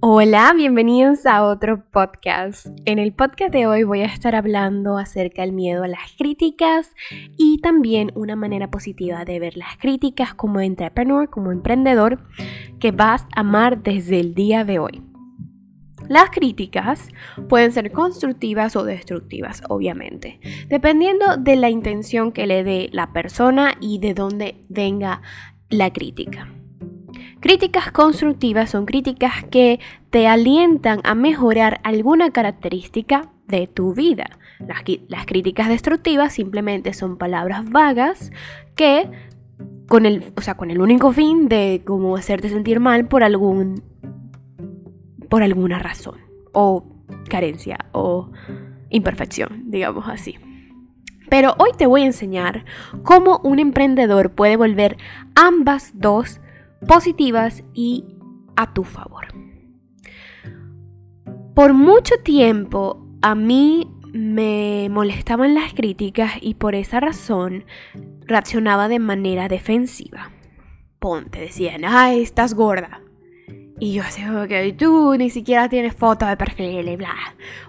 Hola, bienvenidos a otro podcast. En el podcast de hoy voy a estar hablando acerca del miedo a las críticas y también una manera positiva de ver las críticas como entrepreneur, como emprendedor, que vas a amar desde el día de hoy. Las críticas pueden ser constructivas o destructivas, obviamente, dependiendo de la intención que le dé la persona y de dónde venga la crítica. Críticas constructivas son críticas que te alientan a mejorar alguna característica de tu vida. Las, críticas destructivas simplemente son palabras vagas que con el, o sea, con el único fin de como hacerte sentir mal por algún por alguna razón o carencia o imperfección, digamos así. Pero hoy te voy a enseñar cómo un emprendedor puede volver ambas dos positivas y a tu favor. Por mucho tiempo a mí me molestaban las críticas y por esa razón reaccionaba de manera defensiva. Ponte, decían, ay, estás gorda. Y yo así, ok, tú ni siquiera tienes fotos de perfil y bla.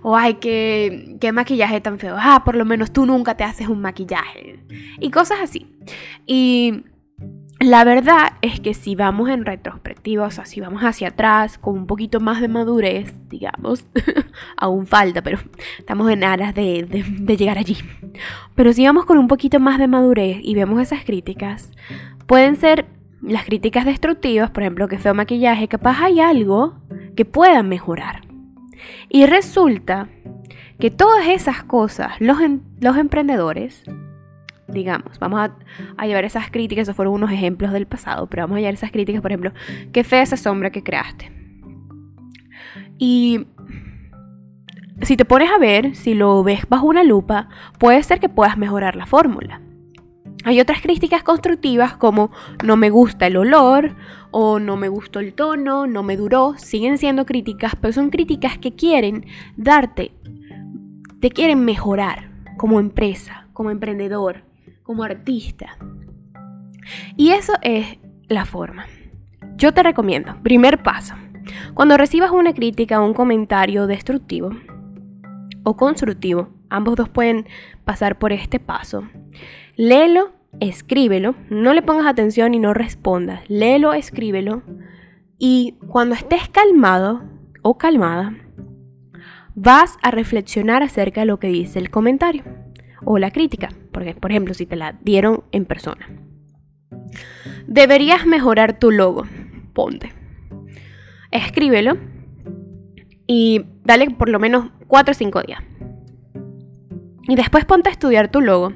O ay, qué, qué maquillaje tan feo. Ah, por lo menos tú nunca te haces un maquillaje. Y cosas así. Y la verdad es que si vamos en retrospectiva, o sea, si vamos hacia atrás con un poquito más de madurez, digamos, aún falta, pero estamos en aras de, llegar allí. Pero si vamos con un poquito más de madurez y vemos esas críticas, pueden ser las críticas destructivas, por ejemplo, que feo maquillaje, capaz hay algo que puedan mejorar. Y resulta que todas esas cosas, los emprendedores, digamos, vamos a, llevar esas críticas, esos fueron unos ejemplos del pasado, pero vamos a llevar esas críticas, por ejemplo, qué fea esa sombra que creaste. Y si te pones a ver, si lo ves bajo una lupa, puede ser que puedas mejorar la fórmula. Hay otras críticas constructivas como no me gusta el olor o no me gustó el tono, no me duró, siguen siendo críticas, pero son críticas que quieren darte, te quieren mejorar como empresa, como emprendedor, como artista. Y eso es la forma. Yo te recomiendo, primer paso, cuando recibas una crítica o un comentario destructivo o constructivo, ambos dos pueden pasar por este paso, léelo, escríbelo, no le pongas atención y no respondas, léelo, escríbelo y cuando estés calmado o calmada, vas a reflexionar acerca de lo que dice el comentario o la crítica, porque por ejemplo si te la dieron en persona. Deberías mejorar tu logo, ponte. Escríbelo y dale por lo menos 4 o 5 días. Y después ponte a estudiar tu logo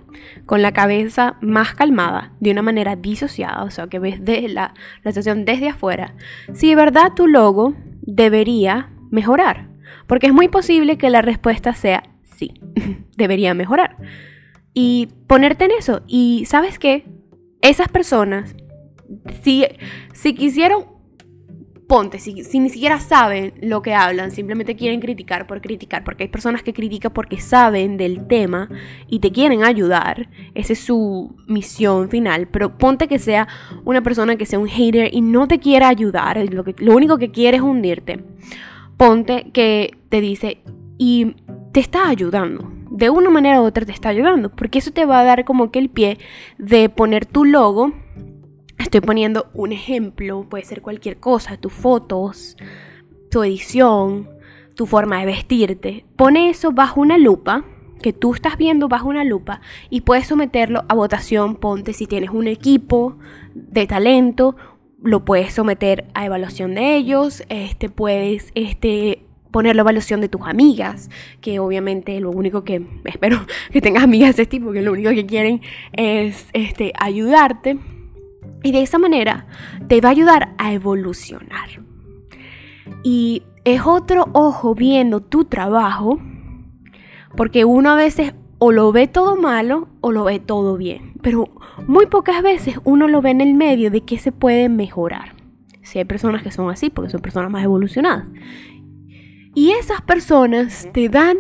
con la cabeza más calmada, de una manera disociada, o sea, que ves de la, la situación desde afuera. Si de verdad tu logo debería mejorar, porque es muy posible que la respuesta sea sí, debería mejorar. Y ponerte en eso. Y sabes qué? Esas personas, si, si quisieron, ponte, si, ni siquiera saben lo que hablan, simplemente quieren criticar por criticar, porque hay personas que critican porque saben del tema y te quieren ayudar, esa es su misión final, pero ponte que sea una persona que sea un hater y no te quiera ayudar, lo, que, lo único que quiere es hundirte. Ponte que te dice, y te está ayudando. De una manera u otra te está ayudando. Porque eso te va a dar como que el pie de poner tu logo. Estoy poniendo un ejemplo. Puede ser cualquier cosa. Tus fotos. Tu edición. Tu forma de vestirte. Pone eso bajo una lupa. Que tú estás viendo bajo una lupa. Y puedes someterlo a votación. Ponte si tienes un equipo de talento. Lo puedes someter a evaluación de ellos. Este puedes este poner la evaluación de tus amigas, que obviamente lo único que espero que tengas amigas de este tipo, que lo único que quieren es este, ayudarte. Y de esa manera te va a ayudar a evolucionar. Y es otro ojo viendo tu trabajo, porque uno a veces o lo ve todo malo o lo ve todo bien, pero muy pocas veces uno lo ve en el medio de que se puede mejorar. Si hay personas que son así, porque son personas más evolucionadas. Y esas personas te dan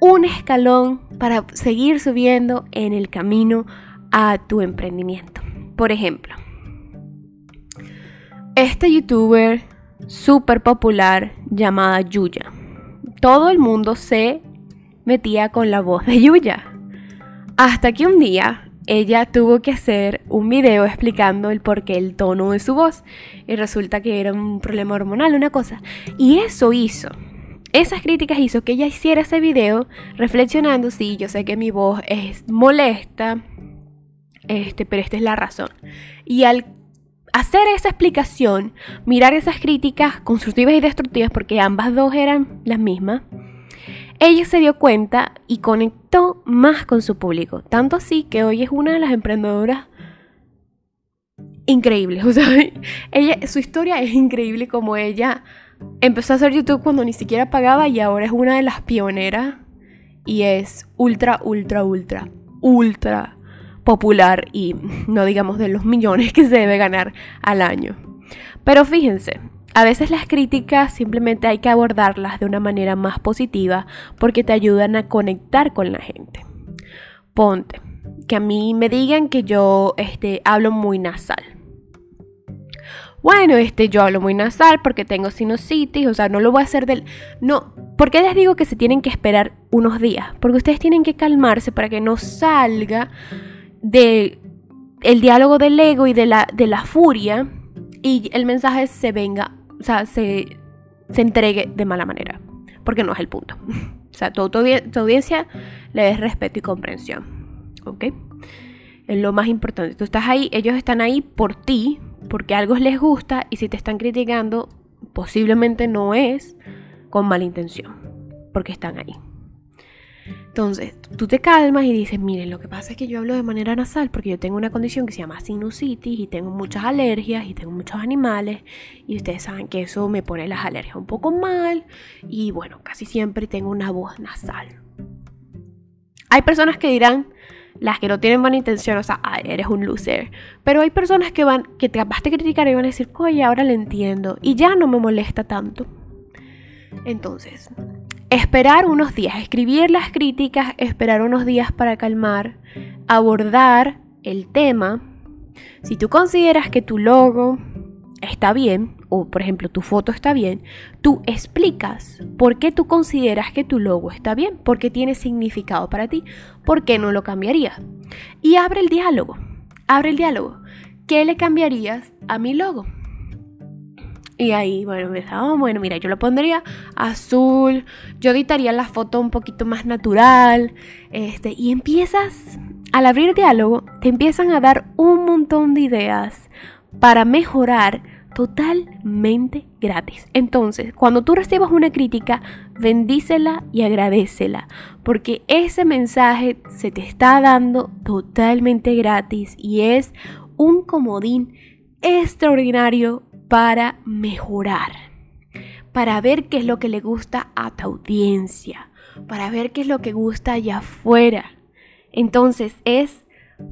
un escalón para seguir subiendo en el camino a tu emprendimiento. Por ejemplo, este youtuber súper popular llamada Yuya. Todo el mundo se metía con la voz de Yuya. Hasta que un día ella tuvo que hacer un video explicando el porqué el tono de su voz. Y resulta que era un problema hormonal, una cosa. Y eso hizo. Esas críticas hizo que ella hiciera ese video reflexionando, sí, yo sé que mi voz es molesta, este, pero esta es la razón. Y al hacer esa explicación, mirar esas críticas constructivas y destructivas, porque ambas dos eran las mismas, ella se dio cuenta y conectó más con su público. Tanto así que hoy es una de las emprendedoras increíbles. O sea, su historia es increíble como ella empezó a hacer YouTube cuando ni siquiera pagaba y ahora es una de las pioneras y es ultra, ultra, ultra, ultra popular y no digamos de los millones que se debe ganar al año. Pero fíjense, a veces las críticas simplemente hay que abordarlas de una manera más positiva porque te ayudan a conectar con la gente. Ponte, que a mí me digan que yo este, hablo muy nasal. Bueno, este, yo hablo muy nasal porque tengo sinusitis, o sea, no lo voy a hacer del... No, ¿por qué les digo que se tienen que esperar unos días? Porque ustedes tienen que calmarse para que no salga de el diálogo del ego y de la, de la furia y el mensaje se venga o sea, se, entregue de mala manera, porque no es el punto. O sea, tu, tu, audiencia le des respeto y comprensión, ¿ok? Es lo más importante. Tú estás ahí, ellos están ahí por ti, porque algo les gusta, y si te están criticando, posiblemente no es con mala intención, porque están ahí. Entonces, tú te calmas y dices, miren, lo que pasa es que yo hablo de manera nasal porque yo tengo una condición que se llama sinusitis y tengo muchas alergias y tengo muchos animales y ustedes saben que eso me pone las alergias un poco mal y bueno, casi siempre tengo una voz nasal. Hay personas que dirán, las que no tienen buena intención, o sea, eres un loser. Pero hay personas que van, que te capaz de criticar y van a decir, oye, ahora le entiendo y ya no me molesta tanto. Entonces, esperar unos días, escribir las críticas, esperar unos días para calmar, abordar el tema. Si tú consideras que tu logo está bien, o por ejemplo tu foto está bien, tú explicas por qué tú consideras que tu logo está bien, por qué tiene significado para ti, por qué no lo cambiarías. Y abre el diálogo, abre el diálogo. ¿Qué le cambiarías a mi logo? Y ahí, bueno, me oh, bueno, mira, yo lo pondría azul, yo editaría la foto un poquito más natural, este, y empiezas, al abrir diálogo, te empiezan a dar un montón de ideas para mejorar totalmente gratis. Entonces, cuando tú recibas una crítica, bendícela y agradecela, porque ese mensaje se te está dando totalmente gratis y es un comodín extraordinario para mejorar, para ver qué es lo que le gusta a tu audiencia, para ver qué es lo que gusta allá afuera. Entonces es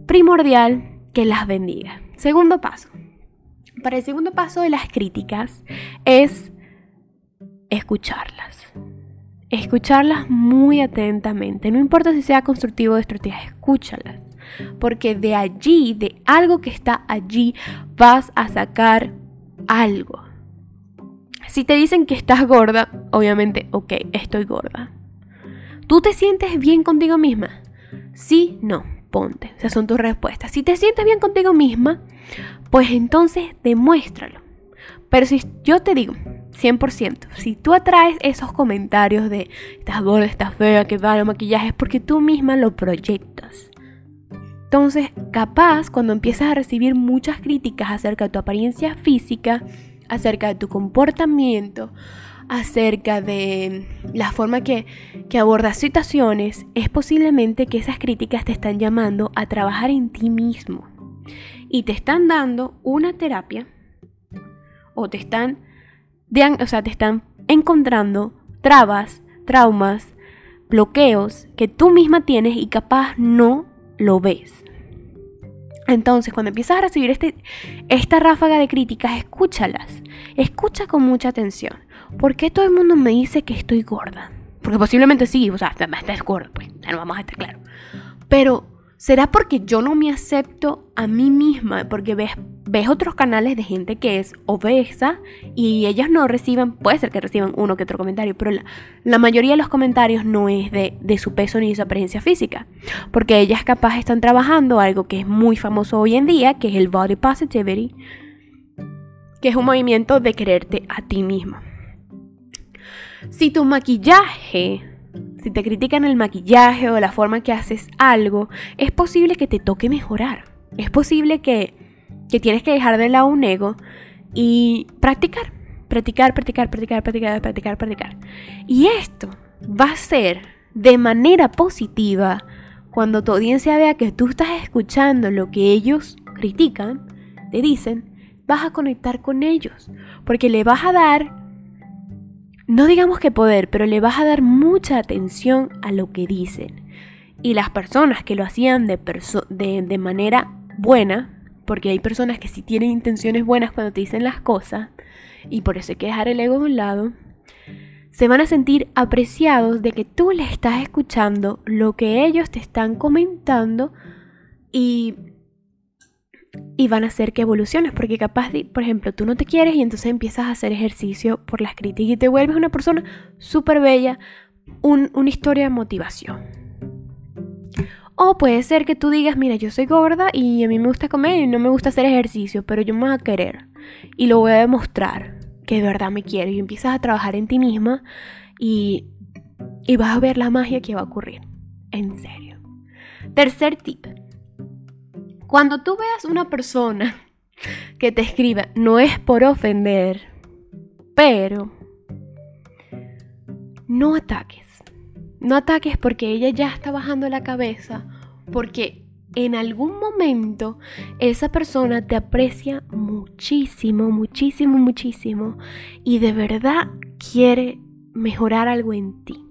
primordial que las bendiga. Segundo paso. Para el segundo paso de las críticas es escucharlas. Escucharlas muy atentamente. No importa si sea constructivo o destructiva, escúchalas. Porque de allí, de algo que está allí, vas a sacar algo. Si te dicen que estás gorda, obviamente, ok, estoy gorda. ¿Tú te sientes bien contigo misma? Sí, no, ponte. Esas son tus respuestas. Si te sientes bien contigo misma, pues entonces demuéstralo. Pero si yo te digo, 100%, si tú atraes esos comentarios de estás gorda, estás fea, que va el maquillaje, es porque tú misma lo proyectas. Entonces, capaz cuando empiezas a recibir muchas críticas acerca de tu apariencia física, acerca de tu comportamiento, acerca de la forma que, que, abordas situaciones, es posiblemente que esas críticas te están llamando a trabajar en ti mismo. Y te están dando una terapia o te están, o sea, te están encontrando trabas, traumas, bloqueos que tú misma tienes y capaz no lo ves. Entonces, cuando empiezas a recibir este, esta ráfaga de críticas, escúchalas. Escucha con mucha atención. ¿Por qué todo el mundo me dice que estoy gorda? Porque posiblemente sí, o sea, estás gorda, pues, no vamos a estar claros. Pero, ¿será porque yo no me acepto a mí misma? Porque ves ves otros canales de gente que es obesa y ellas no reciben, puede ser que reciban uno que otro comentario, pero la, mayoría de los comentarios no es de, de, su peso ni de su apariencia física, porque ellas capaz están trabajando algo que es muy famoso hoy en día, que es el body positivity, que es un movimiento de quererte a ti mismo. Si tu maquillaje, si te critican el maquillaje o la forma que haces algo, es posible que te toque mejorar. Es posible que que tienes que dejar de lado un ego y practicar, practicar, practicar, practicar, practicar, practicar, practicar. Y esto va a ser de manera positiva cuando tu audiencia vea que tú estás escuchando lo que ellos critican, te dicen, vas a conectar con ellos, porque le vas a dar, no digamos que poder, pero le vas a dar mucha atención a lo que dicen. Y las personas que lo hacían de, de, de manera buena, porque hay personas que sí tienen intenciones buenas cuando te dicen las cosas, y por eso hay que dejar el ego a un lado, se van a sentir apreciados de que tú les estás escuchando lo que ellos te están comentando y, y van a hacer que evoluciones, porque capaz, de, por ejemplo, tú no te quieres y entonces empiezas a hacer ejercicio por las críticas y te vuelves una persona súper bella, una historia de motivación. O puede ser que tú digas, mira, yo soy gorda y a mí me gusta comer y no me gusta hacer ejercicio, pero yo me voy a querer y lo voy a demostrar que de verdad me quiero y empiezas a trabajar en ti misma y, y vas a ver la magia que va a ocurrir. En serio. Tercer tip. Cuando tú veas una persona que te escriba, no es por ofender, pero no ataques. No ataques porque ella ya está bajando la cabeza, porque en algún momento esa persona te aprecia muchísimo, muchísimo, muchísimo y de verdad quiere mejorar algo en ti.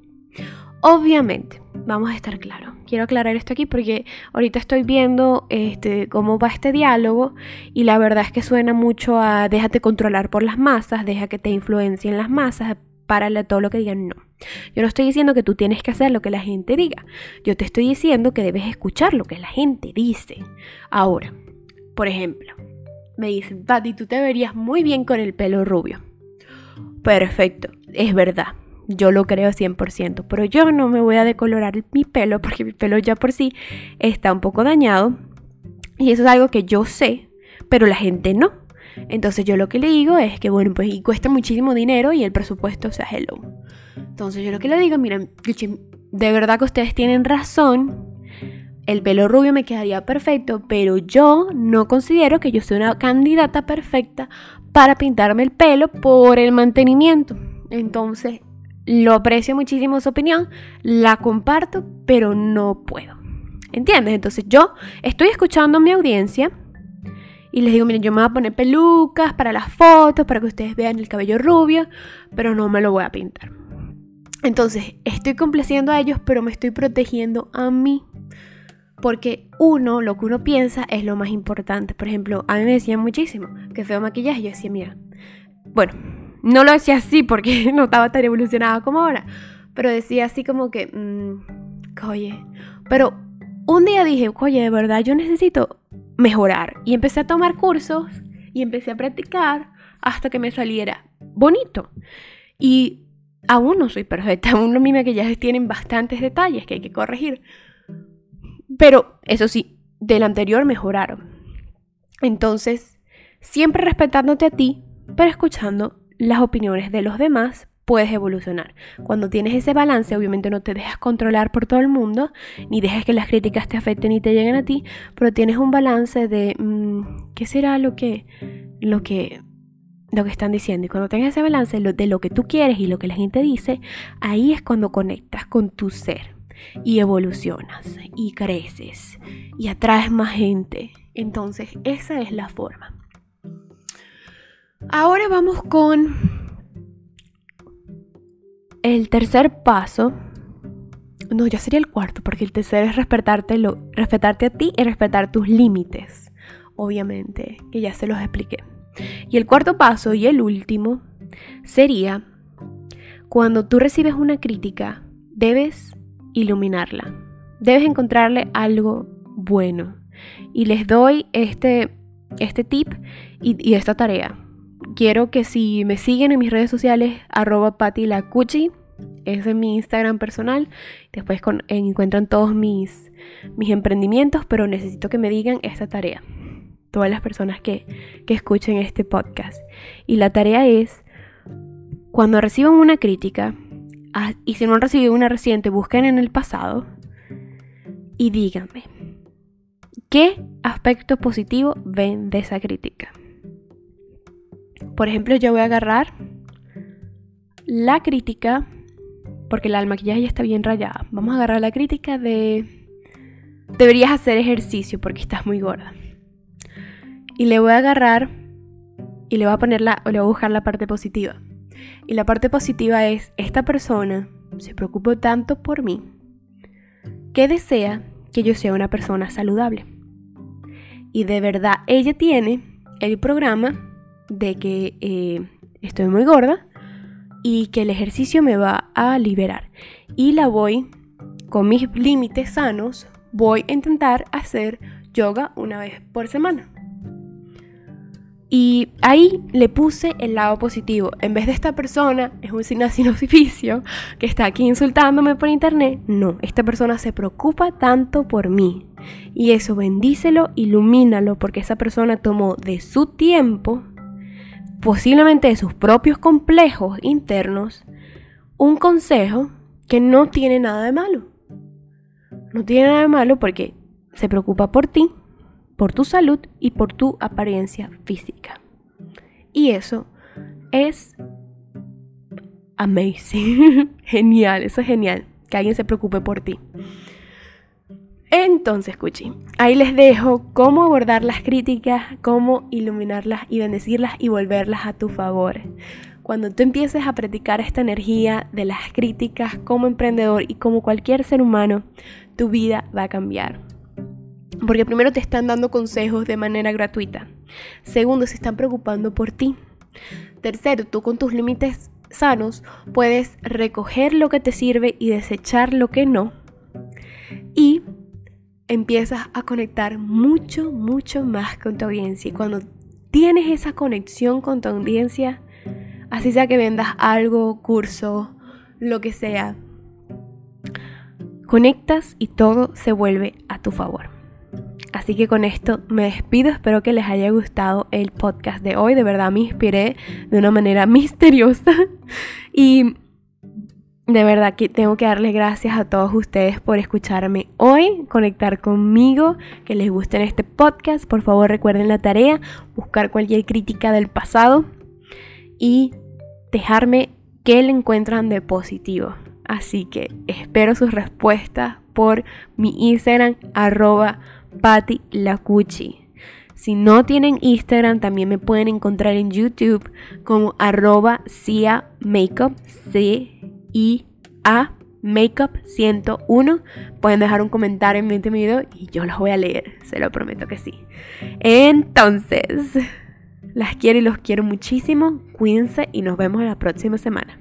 Obviamente, vamos a estar claros. Quiero aclarar esto aquí porque ahorita estoy viendo este, cómo va este diálogo y la verdad es que suena mucho a déjate controlar por las masas, deja que te influencien las masas, párale todo lo que digan, no. Yo no estoy diciendo que tú tienes que hacer lo que la gente diga. Yo te estoy diciendo que debes escuchar lo que la gente dice. Ahora, por ejemplo, me dicen, Tati, tú te verías muy bien con el pelo rubio. Perfecto, es verdad. Yo lo creo 100%, pero yo no me voy a decolorar mi pelo porque mi pelo ya por sí está un poco dañado. Y eso es algo que yo sé, pero la gente no. Entonces yo lo que le digo es que, bueno, pues y cuesta muchísimo dinero y el presupuesto, o sea, hello. Entonces yo lo que le digo, miren, de verdad que ustedes tienen razón. El pelo rubio me quedaría perfecto, pero yo no considero que yo sea una candidata perfecta para pintarme el pelo por el mantenimiento. Entonces, lo aprecio muchísimo su opinión, la comparto, pero no puedo. ¿Entiendes? Entonces yo estoy escuchando a mi audiencia y les digo, miren, yo me voy a poner pelucas para las fotos, para que ustedes vean el cabello rubio, pero no me lo voy a pintar. Entonces, estoy complaciendo a ellos, pero me estoy protegiendo a mí. Porque uno, lo que uno piensa es lo más importante. Por ejemplo, a mí me decían muchísimo que feo maquillaje. Yo decía, mira, bueno, no lo decía así porque no estaba tan evolucionada como ahora. Pero decía así como que, mmm, oye, pero un día dije, oye, de verdad yo necesito mejorar. Y empecé a tomar cursos y empecé a practicar hasta que me saliera bonito. Y aún no soy perfecta, aún mi maquillaje tienen bastantes detalles que hay que corregir. Pero eso sí, del anterior mejoraron. Entonces, siempre respetándote a ti, pero escuchando las opiniones de los demás puedes evolucionar. Cuando tienes ese balance, obviamente no te dejas controlar por todo el mundo, ni dejes que las críticas te afecten y te lleguen a ti, pero tienes un balance de mm, qué será lo que, lo que, lo que están diciendo. Y cuando tengas ese balance de lo que tú quieres y lo que la gente dice, ahí es cuando conectas con tu ser y evolucionas y creces y atraes más gente. Entonces, esa es la forma. Ahora vamos con el tercer paso, no, ya sería el cuarto, porque el tercer es respetarte a ti y respetar tus límites, obviamente, que ya se los expliqué. Y el cuarto paso y el último sería, cuando tú recibes una crítica, debes iluminarla, debes encontrarle algo bueno. Y les doy este, este tip y, esta tarea. Quiero que si me siguen en mis redes sociales, arroba patilacuchi, es mi Instagram personal. Después encuentran todos mis, mis emprendimientos, pero necesito que me digan esta tarea. Todas las personas que, que escuchen este podcast. Y la tarea es, cuando reciban una crítica, y si no han recibido una reciente, busquen en el pasado y díganme, ¿qué aspecto positivo ven de esa crítica? Por ejemplo, yo voy a agarrar la crítica porque el maquillaje ya está bien rayada. Vamos a agarrar la crítica de deberías hacer ejercicio porque estás muy gorda. Y le voy a agarrar y le voy a poner la, o le voy a buscar la parte positiva. Y la parte positiva es, esta persona se preocupó tanto por mí que desea que yo sea una persona saludable. Y de verdad, ella tiene el programa de que eh, estoy muy gorda y que el ejercicio me va a liberar. Y la voy, con mis límites sanos, voy a intentar hacer yoga una vez por semana. Y ahí le puse el lado positivo. En vez de esta persona es un oficio que está aquí insultándome por internet, no, esta persona se preocupa tanto por mí. Y eso bendícelo, ilumínalo, porque esa persona tomó de su tiempo posiblemente de sus propios complejos internos, un consejo que no tiene nada de malo. No tiene nada de malo porque se preocupa por ti, por tu salud y por tu apariencia física. Y eso es amazing, genial, eso es genial, que alguien se preocupe por ti. Entonces, Cuchi, ahí les dejo cómo abordar las críticas, cómo iluminarlas y bendecirlas y volverlas a tu favor. Cuando tú empieces a practicar esta energía de las críticas como emprendedor y como cualquier ser humano, tu vida va a cambiar. Porque primero te están dando consejos de manera gratuita. Segundo, se están preocupando por ti. Tercero, tú con tus límites sanos puedes recoger lo que te sirve y desechar lo que no. Y empiezas a conectar mucho, mucho más con tu audiencia. Y cuando tienes esa conexión con tu audiencia, así sea que vendas algo, curso, lo que sea, conectas y todo se vuelve a tu favor. Así que con esto me despido, espero que les haya gustado el podcast de hoy, de verdad me inspiré de una manera misteriosa y de verdad que tengo que darles gracias a todos ustedes por escucharme hoy, conectar conmigo, que les guste este podcast. Por favor recuerden la tarea, buscar cualquier crítica del pasado y dejarme qué le encuentran de positivo. Así que espero sus respuestas por mi Instagram arroba patilacuchi. Si no tienen Instagram, también me pueden encontrar en YouTube como arroba Cia Makeup, y a Makeup 101. Pueden dejar un comentario en este video y yo los voy a leer, se lo prometo que sí. Entonces, las quiero y los quiero muchísimo. Cuídense y nos vemos la próxima semana.